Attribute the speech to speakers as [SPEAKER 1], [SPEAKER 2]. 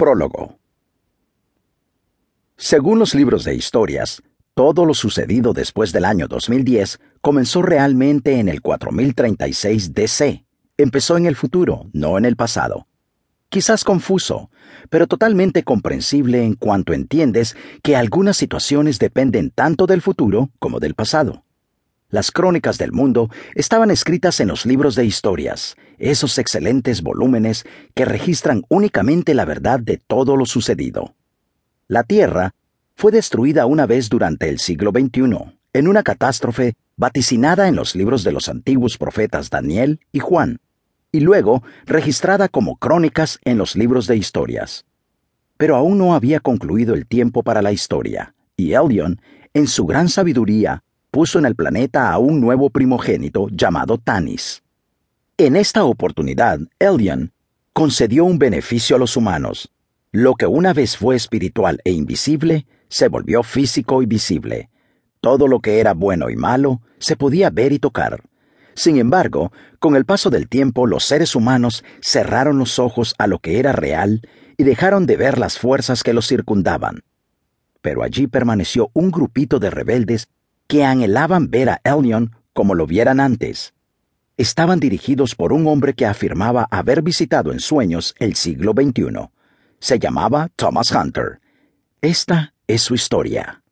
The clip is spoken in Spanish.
[SPEAKER 1] Prólogo. Según los libros de historias, todo lo sucedido después del año 2010 comenzó realmente en el 4036 DC. Empezó en el futuro, no en el pasado. Quizás confuso, pero totalmente comprensible en cuanto entiendes que algunas situaciones dependen tanto del futuro como del pasado. Las crónicas del mundo estaban escritas en los libros de historias, esos excelentes volúmenes que registran únicamente la verdad de todo lo sucedido. La Tierra fue destruida una vez durante el siglo XXI, en una catástrofe vaticinada en los libros de los antiguos profetas Daniel y Juan, y luego registrada como crónicas en los libros de historias. Pero aún no había concluido el tiempo para la historia, y Elion, en su gran sabiduría, puso en el planeta a un nuevo primogénito llamado Tanis. En esta oportunidad, Elion concedió un beneficio a los humanos. Lo que una vez fue espiritual e invisible, se volvió físico y visible. Todo lo que era bueno y malo se podía ver y tocar. Sin embargo, con el paso del tiempo los seres humanos cerraron los ojos a lo que era real y dejaron de ver las fuerzas que los circundaban. Pero allí permaneció un grupito de rebeldes que anhelaban ver a Elion como lo vieran antes. Estaban dirigidos por un hombre que afirmaba haber visitado en sueños el siglo XXI. Se llamaba Thomas Hunter. Esta es su historia.